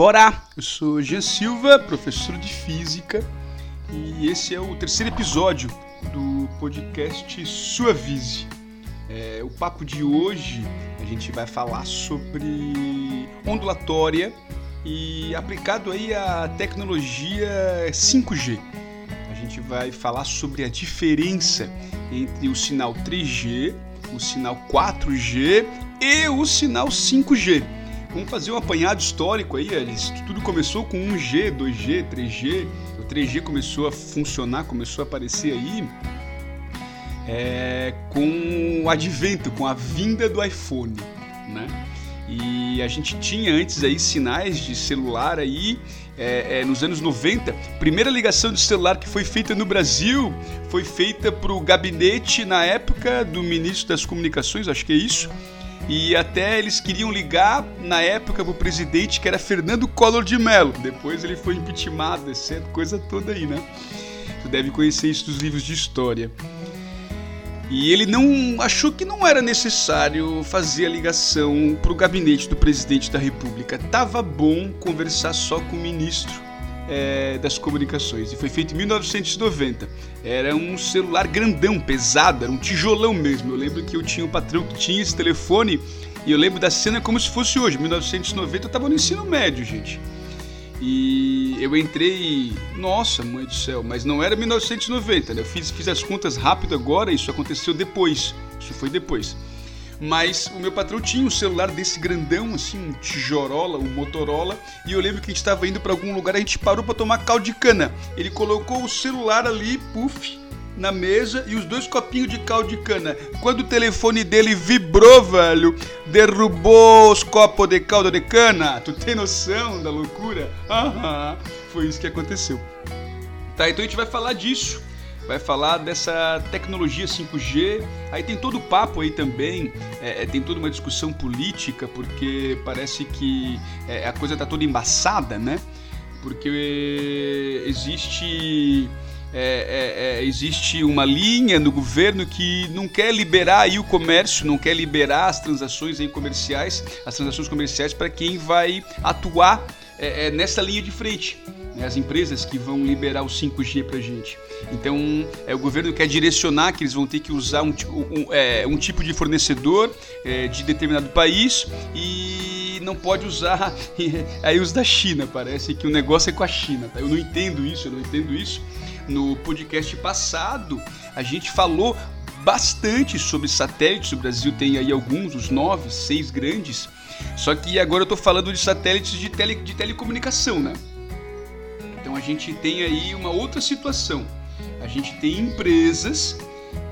Bora! Eu sou Jean Silva, professor de física, e esse é o terceiro episódio do podcast Suavize. É, o papo de hoje a gente vai falar sobre ondulatória e aplicado aí a tecnologia 5G. A gente vai falar sobre a diferença entre o sinal 3G, o sinal 4G e o sinal 5G. Vamos fazer um apanhado histórico aí, Alice. Tudo começou com 1G, 2G, 3G. O 3G começou a funcionar, começou a aparecer aí é, com o advento, com a vinda do iPhone, né? E a gente tinha antes aí sinais de celular aí é, é, nos anos 90. Primeira ligação de celular que foi feita no Brasil foi feita para o gabinete na época do ministro das Comunicações, acho que é isso e até eles queriam ligar na época pro presidente que era Fernando Collor de Mello. Depois ele foi impeachmentado, essa coisa toda aí, né? Tu deve conhecer isso dos livros de história. E ele não achou que não era necessário fazer a ligação pro gabinete do presidente da República. Tava bom conversar só com o ministro é, das comunicações. E foi feito em 1990. Era um celular grandão, pesado, era um tijolão mesmo. Eu lembro que eu tinha um patrão que tinha esse telefone e eu lembro da cena como se fosse hoje. 1990 eu estava no ensino médio, gente. E eu entrei, nossa, mãe do céu, mas não era 1990, né? Eu fiz, fiz as contas rápido agora, isso aconteceu depois. Isso foi depois. Mas o meu patrão tinha um celular desse grandão, assim, um tijorola, um Motorola, e eu lembro que a gente estava indo para algum lugar, a gente parou para tomar caldo de cana. Ele colocou o celular ali, puff, na mesa e os dois copinhos de caldo de cana. Quando o telefone dele vibrou, velho, derrubou os copos de caldo de cana. Tu tem noção da loucura? Aham, foi isso que aconteceu. Tá, então a gente vai falar disso vai falar dessa tecnologia 5G. Aí tem todo o papo aí também, é, é, tem toda uma discussão política, porque parece que é, a coisa está toda embaçada, né? Porque existe. É, é, é, existe uma linha no governo que não quer liberar aí o comércio, não quer liberar as transações aí comerciais, as transações comerciais para quem vai atuar é, nessa linha de frente né, as empresas que vão liberar o 5G para gente. Então, é, o governo quer direcionar que eles vão ter que usar um, um, é, um tipo de fornecedor é, de determinado país e não pode usar aí os da China. Parece que o negócio é com a China. Tá? Eu não entendo isso, eu não entendo isso. No podcast passado, a gente falou bastante sobre satélites. O Brasil tem aí alguns, os nove, seis grandes. Só que agora eu estou falando de satélites de, tele, de telecomunicação, né? A gente tem aí uma outra situação. A gente tem empresas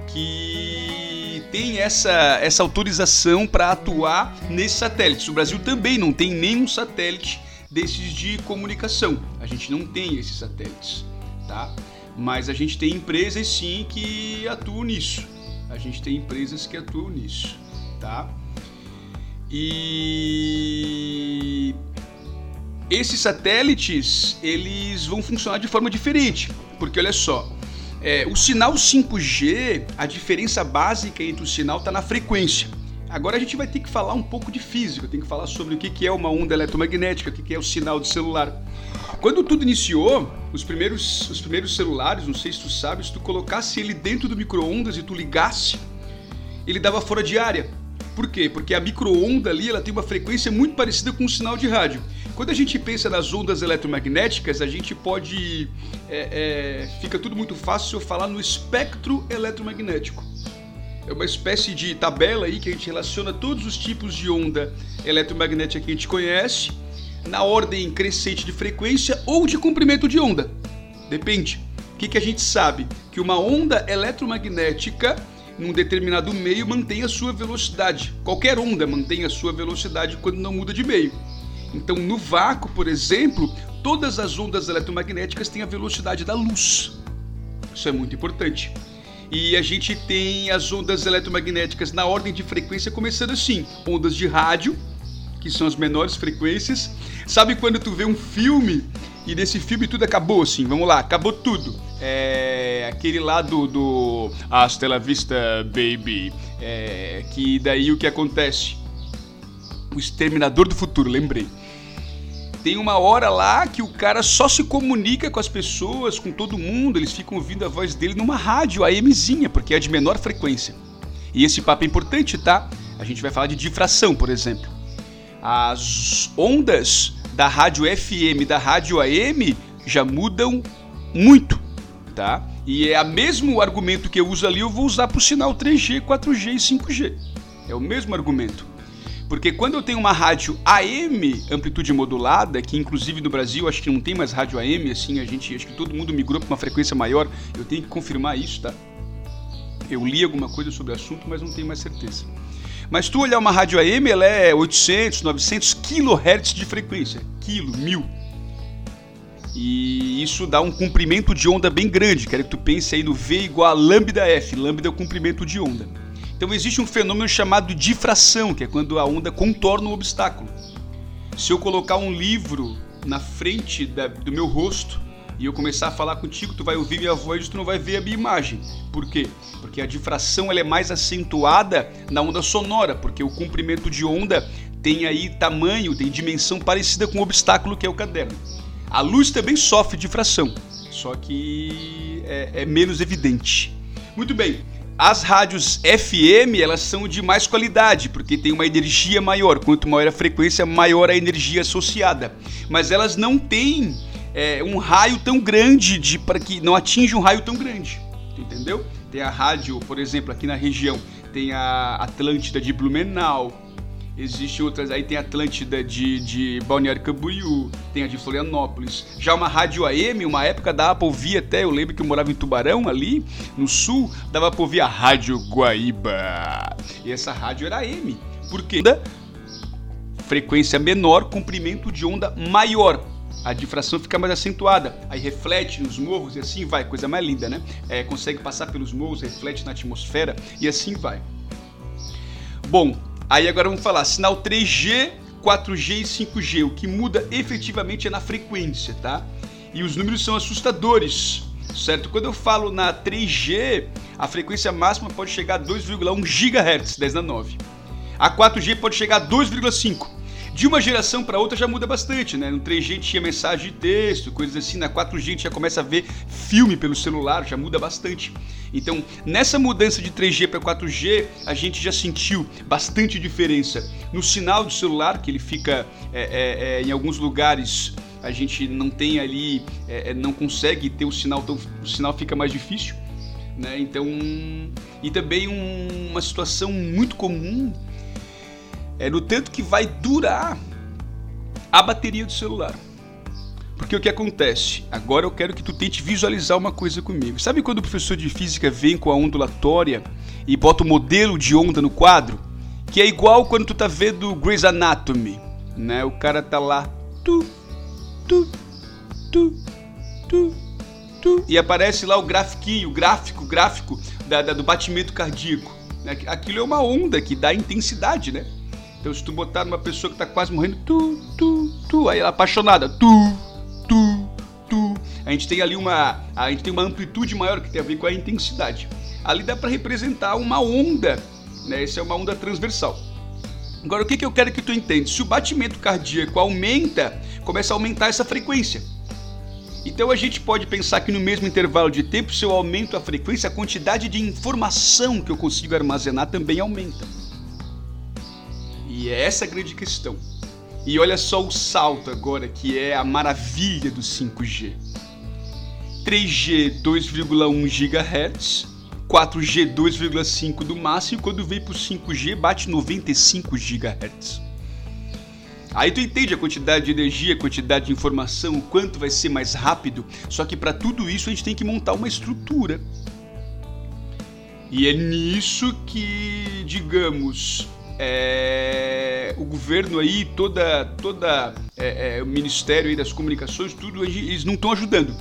que têm essa, essa autorização para atuar nesses satélites. O Brasil também não tem nenhum satélite desses de comunicação. A gente não tem esses satélites, tá? Mas a gente tem empresas sim que atuam nisso. A gente tem empresas que atuam nisso, tá? E esses satélites eles vão funcionar de forma diferente, porque olha só, é, o sinal 5G, a diferença básica entre o sinal está na frequência. Agora a gente vai ter que falar um pouco de física, tem que falar sobre o que é uma onda eletromagnética, o que é o sinal de celular. Quando tudo iniciou, os primeiros, os primeiros celulares, não sei se tu sabe, se tu colocasse ele dentro do micro-ondas e tu ligasse, ele dava fora de área. Por quê? Porque a micro-onda ali ela tem uma frequência muito parecida com um sinal de rádio. Quando a gente pensa nas ondas eletromagnéticas, a gente pode. É, é, fica tudo muito fácil falar no espectro eletromagnético. É uma espécie de tabela aí que a gente relaciona todos os tipos de onda eletromagnética que a gente conhece na ordem crescente de frequência ou de comprimento de onda. Depende. O que, que a gente sabe? Que uma onda eletromagnética num determinado meio mantém a sua velocidade. Qualquer onda mantém a sua velocidade quando não muda de meio. Então, no vácuo, por exemplo, todas as ondas eletromagnéticas têm a velocidade da luz. Isso é muito importante. E a gente tem as ondas eletromagnéticas na ordem de frequência começando assim: ondas de rádio, que são as menores frequências. Sabe quando tu vê um filme e nesse filme tudo acabou assim? Vamos lá, acabou tudo. É aquele lá do, do Hasta la Vista Baby. É, que daí o que acontece? O Exterminador do Futuro, lembrei tem uma hora lá que o cara só se comunica com as pessoas, com todo mundo, eles ficam ouvindo a voz dele numa rádio AMzinha, porque é de menor frequência. E esse papo é importante, tá? A gente vai falar de difração, por exemplo. As ondas da rádio FM da rádio AM já mudam muito, tá? E é o mesmo argumento que eu uso ali, eu vou usar para o sinal 3G, 4G e 5G. É o mesmo argumento. Porque quando eu tenho uma rádio AM, amplitude modulada, que inclusive no Brasil acho que não tem mais rádio AM, assim, a gente, acho que todo mundo migrou para uma frequência maior, eu tenho que confirmar isso, tá? Eu li alguma coisa sobre o assunto, mas não tenho mais certeza. Mas tu olhar uma rádio AM, ela é 800, 900 kHz de frequência, quilo, mil. E isso dá um comprimento de onda bem grande. Quero que tu pense aí no V igual a lambda F. Lambda é o comprimento de onda. Então existe um fenômeno chamado difração, que é quando a onda contorna o obstáculo. Se eu colocar um livro na frente da, do meu rosto e eu começar a falar contigo, tu vai ouvir minha voz e tu não vai ver a minha imagem. Por quê? Porque a difração ela é mais acentuada na onda sonora, porque o comprimento de onda tem aí tamanho, tem dimensão parecida com o obstáculo que é o caderno. A luz também sofre difração, só que é, é menos evidente. Muito bem, as rádios FM, elas são de mais qualidade, porque tem uma energia maior. Quanto maior a frequência, maior a energia associada. Mas elas não têm é, um raio tão grande de para que não atinge um raio tão grande. Entendeu? Tem a rádio, por exemplo, aqui na região, tem a Atlântida de Blumenau, Existe outras, aí tem a Atlântida de, de Balneário Camboriú, tem a de Florianópolis. Já uma rádio AM, uma época dava pra ouvir até, eu lembro que eu morava em Tubarão, ali, no sul, dava pra ouvir a Rádio Guaíba. E essa rádio era AM. Por quê? Frequência menor, comprimento de onda maior. A difração fica mais acentuada, aí reflete nos morros e assim vai, coisa mais linda, né? É, consegue passar pelos morros, reflete na atmosfera e assim vai. Bom, Aí agora vamos falar sinal 3G, 4G e 5G. O que muda efetivamente é na frequência, tá? E os números são assustadores, certo? Quando eu falo na 3G, a frequência máxima pode chegar a 2,1 GHz, 10 na 9. A 4G pode chegar a 2,5 de uma geração para outra já muda bastante, né? No 3G tinha mensagem de texto, coisas assim, na 4G a gente já começa a ver filme pelo celular, já muda bastante. Então, nessa mudança de 3G para 4G, a gente já sentiu bastante diferença no sinal do celular, que ele fica é, é, é, em alguns lugares a gente não tem ali, é, é, não consegue ter o sinal, tão, o sinal fica mais difícil. Né? Então, e também um, uma situação muito comum é no tanto que vai durar a bateria do celular. Porque o que acontece? Agora eu quero que tu tente visualizar uma coisa comigo. Sabe quando o professor de física vem com a ondulatória e bota o modelo de onda no quadro? Que é igual quando tu tá vendo Grey's Anatomy, né? O cara tá lá, tu, tu, tu, tu, tu, e aparece lá o grafiquinho, o gráfico, gráfico da, da, do batimento cardíaco. Aquilo é uma onda que dá intensidade, né? Então se tu botar numa pessoa que tá quase morrendo, tu, tu, tu, aí ela é apaixonada, tu, tu, tu. A gente tem ali uma, a gente tem uma amplitude maior que tem a ver com a intensidade. Ali dá para representar uma onda, né? Essa é uma onda transversal. Agora o que, que eu quero que tu entenda? Se o batimento cardíaco aumenta, começa a aumentar essa frequência. Então a gente pode pensar que no mesmo intervalo de tempo, se eu aumento a frequência, a quantidade de informação que eu consigo armazenar também aumenta. E é essa a grande questão. E olha só o salto agora, que é a maravilha do 5G. 3G 2,1 GHz, 4G 2,5 do máximo, e quando vem para o 5G bate 95 GHz. Aí tu entende a quantidade de energia, a quantidade de informação, o quanto vai ser mais rápido. Só que para tudo isso a gente tem que montar uma estrutura. E é nisso que, digamos, é, governo aí, toda, toda é, é, o Ministério aí das Comunicações, tudo, eles não estão ajudando.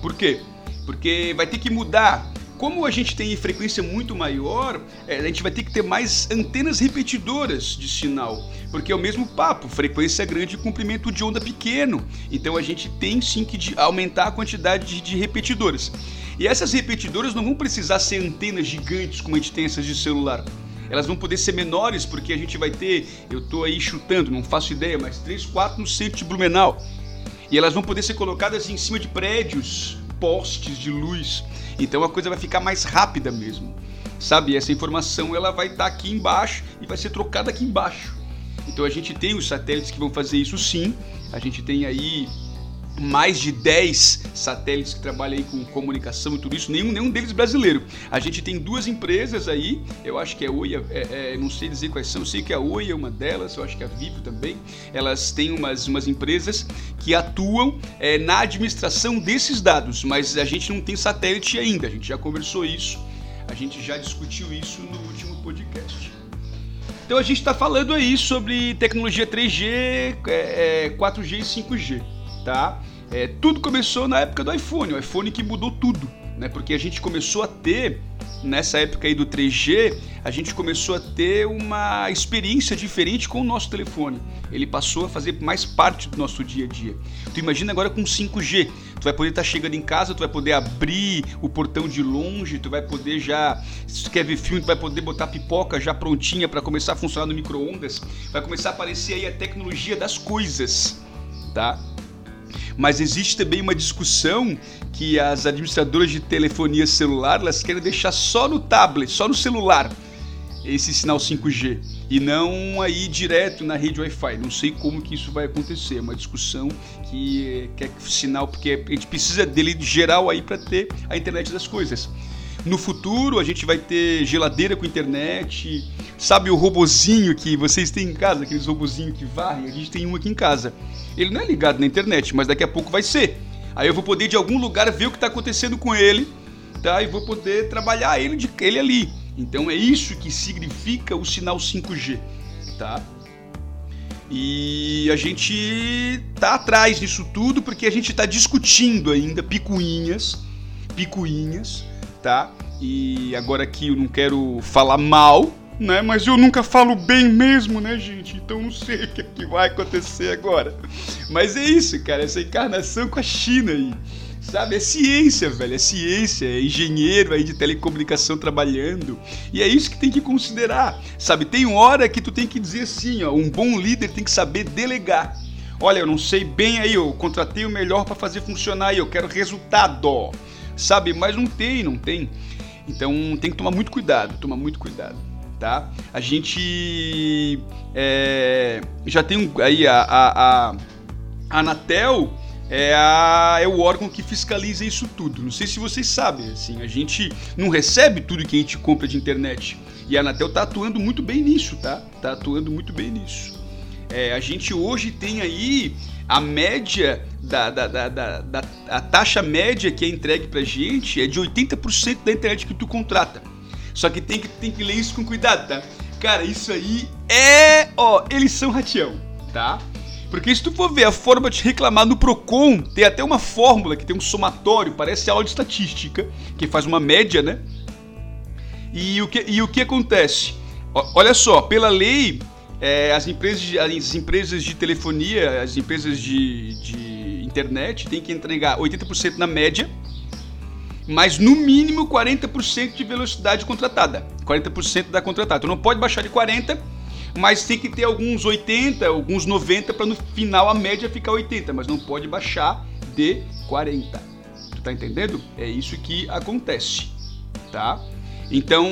Por quê? Porque vai ter que mudar. Como a gente tem frequência muito maior, é, a gente vai ter que ter mais antenas repetidoras de sinal. Porque é o mesmo papo, frequência grande e comprimento de onda pequeno. Então a gente tem sim que aumentar a quantidade de, de repetidoras. E essas repetidoras não vão precisar ser antenas gigantes como a gente tem essas de celular elas vão poder ser menores porque a gente vai ter, eu estou aí chutando, não faço ideia, mas 3, 4 no centro de Blumenau. E elas vão poder ser colocadas em cima de prédios, postes de luz. Então a coisa vai ficar mais rápida mesmo. Sabe, essa informação ela vai estar tá aqui embaixo e vai ser trocada aqui embaixo. Então a gente tem os satélites que vão fazer isso sim. A gente tem aí mais de 10 satélites que trabalham aí com comunicação e tudo isso, nenhum, nenhum deles brasileiro. A gente tem duas empresas aí, eu acho que é a Oi, é, é, não sei dizer quais são, eu sei que a Oi é uma delas, eu acho que a Vivo também. Elas têm umas, umas empresas que atuam é, na administração desses dados, mas a gente não tem satélite ainda, a gente já conversou isso, a gente já discutiu isso no último podcast. Então a gente está falando aí sobre tecnologia 3G, 4G e 5G tá? É, tudo começou na época do iPhone, o iPhone que mudou tudo, né? Porque a gente começou a ter nessa época aí do 3G, a gente começou a ter uma experiência diferente com o nosso telefone. Ele passou a fazer mais parte do nosso dia a dia. Tu imagina agora com 5G, tu vai poder estar tá chegando em casa, tu vai poder abrir o portão de longe, tu vai poder já, se tu quer ver filme, tu vai poder botar pipoca já prontinha para começar a funcionar no micro-ondas. Vai começar a aparecer aí a tecnologia das coisas, tá? Mas existe também uma discussão que as administradoras de telefonia celular elas querem deixar só no tablet, só no celular esse sinal 5G e não aí direto na rede Wi-Fi. Não sei como que isso vai acontecer, é uma discussão que quer sinal porque a gente precisa dele geral aí para ter a internet das coisas. No futuro a gente vai ter geladeira com internet, sabe o robozinho que vocês têm em casa, aqueles robozinhos que varrem, a gente tem um aqui em casa. Ele não é ligado na internet, mas daqui a pouco vai ser. Aí eu vou poder de algum lugar ver o que está acontecendo com ele, tá? E vou poder trabalhar ele de ele ali. Então é isso que significa o sinal 5G, tá? E a gente tá atrás disso tudo porque a gente está discutindo ainda picuinhas, picuinhas tá? E agora aqui eu não quero falar mal, né? Mas eu nunca falo bem mesmo, né, gente? Então não sei o que, é que vai acontecer agora. Mas é isso, cara, essa encarnação com a China aí. Sabe, é ciência, velho, é ciência, é engenheiro aí de telecomunicação trabalhando. E é isso que tem que considerar. Sabe, tem hora que tu tem que dizer assim, ó, um bom líder tem que saber delegar. Olha, eu não sei bem aí, eu contratei o melhor para fazer funcionar aí, eu quero resultado sabe? Mas não tem, não tem. Então tem que tomar muito cuidado, tomar muito cuidado, tá? A gente é, já tem aí a, a, a Anatel é, a, é o órgão que fiscaliza isso tudo. Não sei se vocês sabem, assim, a gente não recebe tudo que a gente compra de internet. E a Anatel tá atuando muito bem nisso, tá? Tá atuando muito bem nisso. É, a gente hoje tem aí a média da, da, da, da, a taxa média que é entregue pra gente é de 80% da internet que tu contrata. Só que tem que, tem que ler isso com cuidado, tá? Cara, isso aí é. Ó, eles são ratião, tá? Porque se tu for ver a forma de reclamar no Procon, tem até uma fórmula que tem um somatório, parece aula de estatística, que faz uma média, né? E o que, e o que acontece? Olha só, pela lei, é, as, empresas de, as empresas de telefonia, as empresas de, de internet têm que entregar 80% na média, mas no mínimo 40% de velocidade contratada. 40% da contratada. Tu não pode baixar de 40%, mas tem que ter alguns 80, alguns 90 para no final a média ficar 80, mas não pode baixar de 40. Tu tá entendendo? É isso que acontece, tá? Então,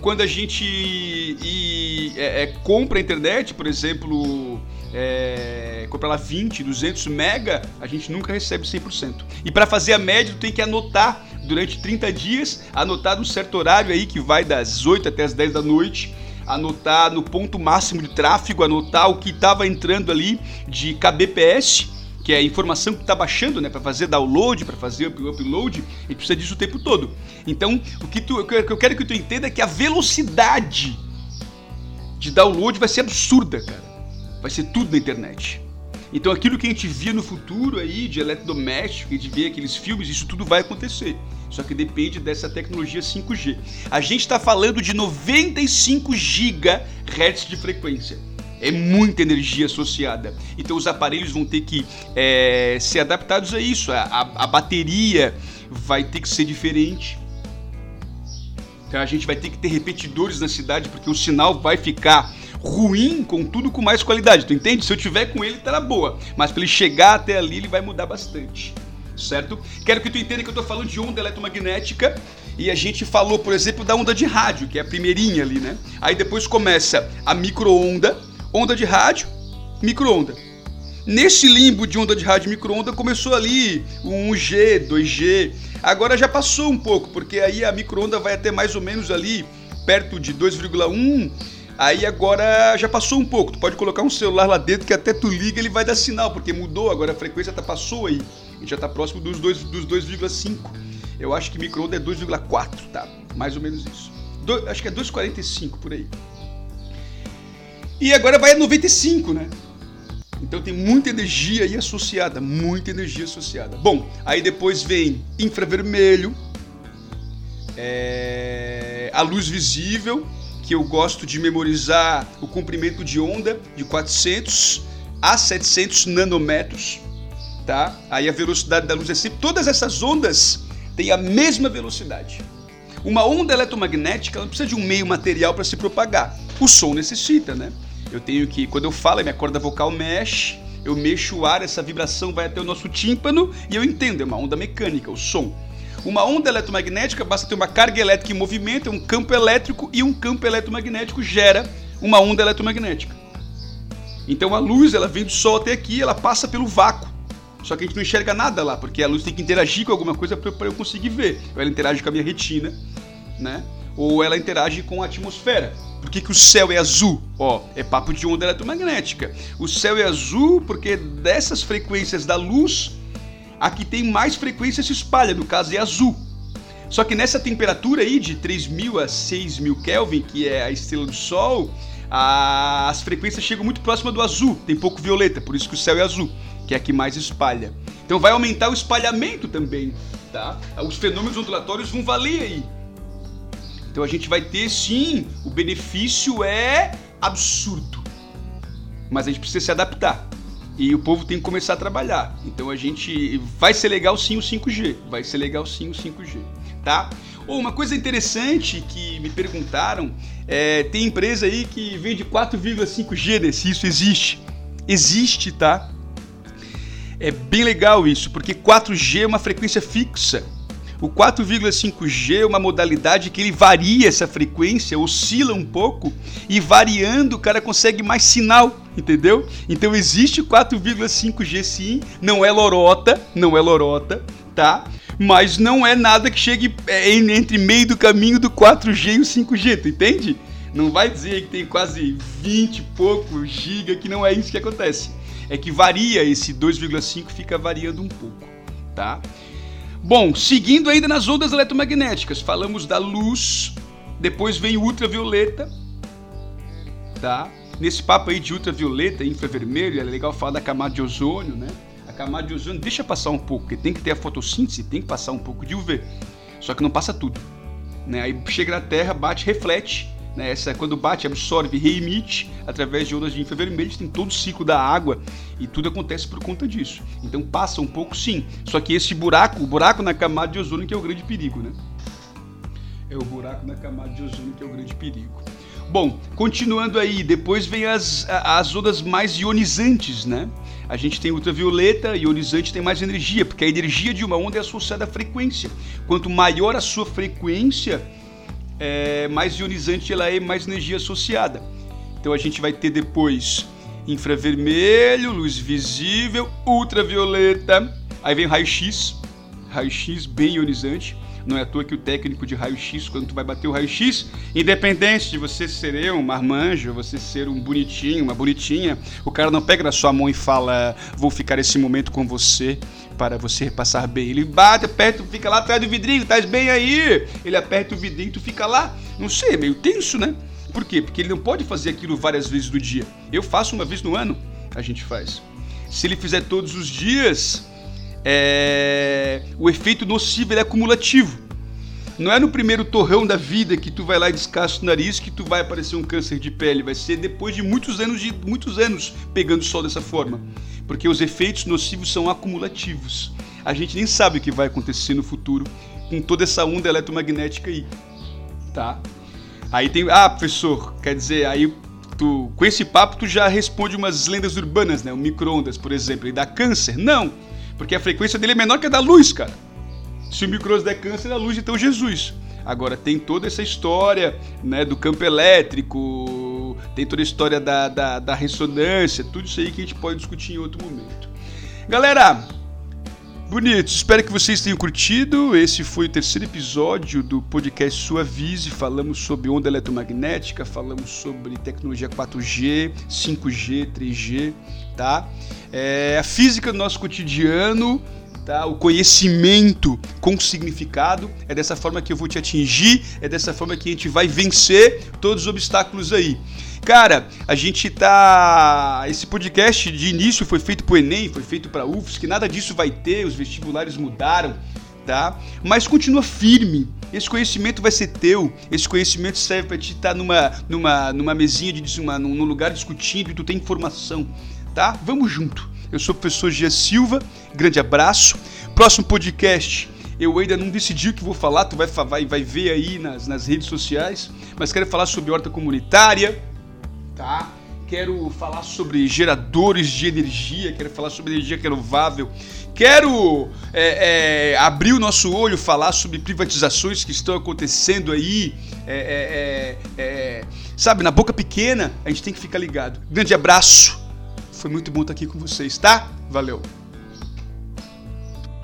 quando a gente e, é, é, compra a internet, por exemplo, é, compra lá 20, 200 mega, a gente nunca recebe 100%. E para fazer a média, tu tem que anotar durante 30 dias, anotar num certo horário aí que vai das 8 até as 10 da noite, anotar no ponto máximo de tráfego, anotar o que estava entrando ali de kbps que é a informação que está baixando, né, para fazer download, para fazer upload, e precisa disso o tempo todo. Então, o que, tu, o que eu quero que tu entenda é que a velocidade de download vai ser absurda, cara. Vai ser tudo na internet. Então, aquilo que a gente via no futuro aí de eletrodoméstico, que a gente aqueles filmes, isso tudo vai acontecer. Só que depende dessa tecnologia 5G. A gente está falando de 95 GHz de frequência é muita energia associada. Então os aparelhos vão ter que é, ser adaptados a isso. A, a, a, bateria vai ter que ser diferente. Então a gente vai ter que ter repetidores na cidade porque o sinal vai ficar ruim, contudo com mais qualidade. Tu entende? Se eu tiver com ele, tá na boa. Mas para ele chegar até ali, ele vai mudar bastante. Certo? Quero que tu entenda que eu tô falando de onda eletromagnética e a gente falou, por exemplo, da onda de rádio, que é a primeirinha ali, né? Aí depois começa a microonda, onda de rádio, microonda. Nesse limbo de onda de rádio microonda começou ali o 1G, 2G. Agora já passou um pouco, porque aí a microonda vai até mais ou menos ali perto de 2,1. Aí agora já passou um pouco. Tu pode colocar um celular lá dentro que até tu liga ele vai dar sinal, porque mudou, agora a frequência tá, passou aí. A gente já tá próximo dos 2,5. Dos 2, Eu acho que microonda é 2,4, tá? Mais ou menos isso. Do, acho que é 2,45 por aí. E agora vai a 95, né? Então tem muita energia aí associada, muita energia associada. Bom, aí depois vem infravermelho, é, a luz visível, que eu gosto de memorizar o comprimento de onda de 400 a 700 nanômetros, tá? Aí a velocidade da luz é sempre... Todas essas ondas têm a mesma velocidade. Uma onda eletromagnética não precisa de um meio material para se propagar. O som necessita, né? Eu tenho que, quando eu falo, minha corda vocal mexe, eu mexo o ar, essa vibração vai até o nosso tímpano e eu entendo, é uma onda mecânica, o som. Uma onda eletromagnética basta ter uma carga elétrica em movimento, um campo elétrico e um campo eletromagnético gera uma onda eletromagnética. Então a luz, ela vem do sol até aqui, ela passa pelo vácuo. Só que a gente não enxerga nada lá, porque a luz tem que interagir com alguma coisa para eu conseguir ver. Ela interage com a minha retina, né? Ou ela interage com a atmosfera. Por que, que o céu é azul? Ó, é papo de onda eletromagnética. O céu é azul porque dessas frequências da luz, a que tem mais frequência se espalha, no caso é azul. Só que nessa temperatura aí de 3.000 a 6.000 Kelvin, que é a estrela do Sol, as frequências chegam muito próxima do azul, tem pouco violeta, por isso que o céu é azul, que é a que mais espalha. Então vai aumentar o espalhamento também, tá? Os fenômenos ondulatórios vão valer aí. Então a gente vai ter sim, o benefício é absurdo. Mas a gente precisa se adaptar. E o povo tem que começar a trabalhar. Então a gente vai ser legal sim o 5G, vai ser legal sim o 5G, tá? Oh, uma coisa interessante que me perguntaram, é, tem empresa aí que vende 4,5G, né? Se isso existe. Existe, tá? É bem legal isso, porque 4G é uma frequência fixa. O 4,5G é uma modalidade que ele varia essa frequência, oscila um pouco e variando o cara consegue mais sinal, entendeu? Então existe 4,5G sim, não é lorota, não é lorota, tá? Mas não é nada que chegue é, entre meio do caminho do 4G e o 5G, tu entende? Não vai dizer que tem quase 20 e pouco giga, que não é isso que acontece. É que varia esse 2,5 fica variando um pouco, tá? Bom, seguindo ainda nas ondas eletromagnéticas, falamos da luz, depois vem o ultravioleta, tá? Nesse papo aí de ultravioleta infravermelho, é legal falar da camada de ozônio, né? A camada de ozônio deixa passar um pouco, porque tem que ter a fotossíntese, tem que passar um pouco de UV. Só que não passa tudo. Né? Aí chega na Terra, bate, reflete né? Essa, quando bate, absorve, reemite através de ondas de infravermelhos, tem todo o ciclo da água e tudo acontece por conta disso. Então passa um pouco sim. Só que esse buraco, o buraco na camada de ozônio que é o grande perigo, né? É o buraco na camada de ozônio que é o grande perigo. Bom, continuando aí, depois vem as, as ondas mais ionizantes, né? A gente tem ultravioleta, ionizante tem mais energia, porque a energia de uma onda é associada à frequência. Quanto maior a sua frequência, é, mais ionizante ela é, mais energia associada. Então a gente vai ter depois infravermelho, luz visível, ultravioleta, aí vem raio-x, raio-x bem ionizante. Não é à toa que o técnico de raio-x, quando tu vai bater o raio-x, independente de você ser um marmanjo, você ser um bonitinho, uma bonitinha, o cara não pega na sua mão e fala, vou ficar esse momento com você para você repassar bem. Ele bate, aperta, fica lá atrás do vidrinho, tá bem aí. Ele aperta o vidrinho, tu fica lá. Não sei, é meio tenso, né? Por quê? Porque ele não pode fazer aquilo várias vezes no dia. Eu faço uma vez no ano, a gente faz. Se ele fizer todos os dias, é... o efeito nocivo é acumulativo. Não é no primeiro torrão da vida que tu vai lá e descasca o nariz que tu vai aparecer um câncer de pele. Vai ser depois de muitos anos de muitos anos pegando sol dessa forma. Porque os efeitos nocivos são acumulativos. A gente nem sabe o que vai acontecer no futuro com toda essa onda eletromagnética aí. tá? Aí tem, ah, professor, quer dizer, aí tu, com esse papo tu já responde umas lendas urbanas, né? O micro-ondas, por exemplo, ele dá câncer? Não, porque a frequência dele é menor que a da luz, cara. Se o micro-ondas der câncer, a luz então Jesus. Agora tem toda essa história, né, do campo elétrico, tem toda a história da, da, da ressonância, tudo isso aí que a gente pode discutir em outro momento. Galera, Bonitos, espero que vocês tenham curtido. Esse foi o terceiro episódio do podcast Sua Vise. Falamos sobre onda eletromagnética, falamos sobre tecnologia 4G, 5G, 3G, tá? É, a física do nosso cotidiano, tá? O conhecimento com significado. É dessa forma que eu vou te atingir, é dessa forma que a gente vai vencer todos os obstáculos aí. Cara, a gente tá. Esse podcast de início foi feito pro Enem, foi feito pra UFSC, nada disso vai ter, os vestibulares mudaram, tá? Mas continua firme. Esse conhecimento vai ser teu. Esse conhecimento serve para te estar tá numa, numa, numa mesinha de uma, num lugar discutindo e tu tem informação, tá? Vamos junto. Eu sou o professor Gia Silva. Grande abraço. Próximo podcast eu ainda não decidi o que vou falar, tu vai, vai, vai ver aí nas, nas redes sociais, mas quero falar sobre horta comunitária, tá? Quero falar sobre geradores de energia, quero falar sobre energia renovável, quero é, é, abrir o nosso olho, falar sobre privatizações que estão acontecendo aí, é, é, é, é sabe, na boca pequena, a gente tem que ficar ligado. Grande abraço, foi muito bom estar aqui com vocês, tá? Valeu!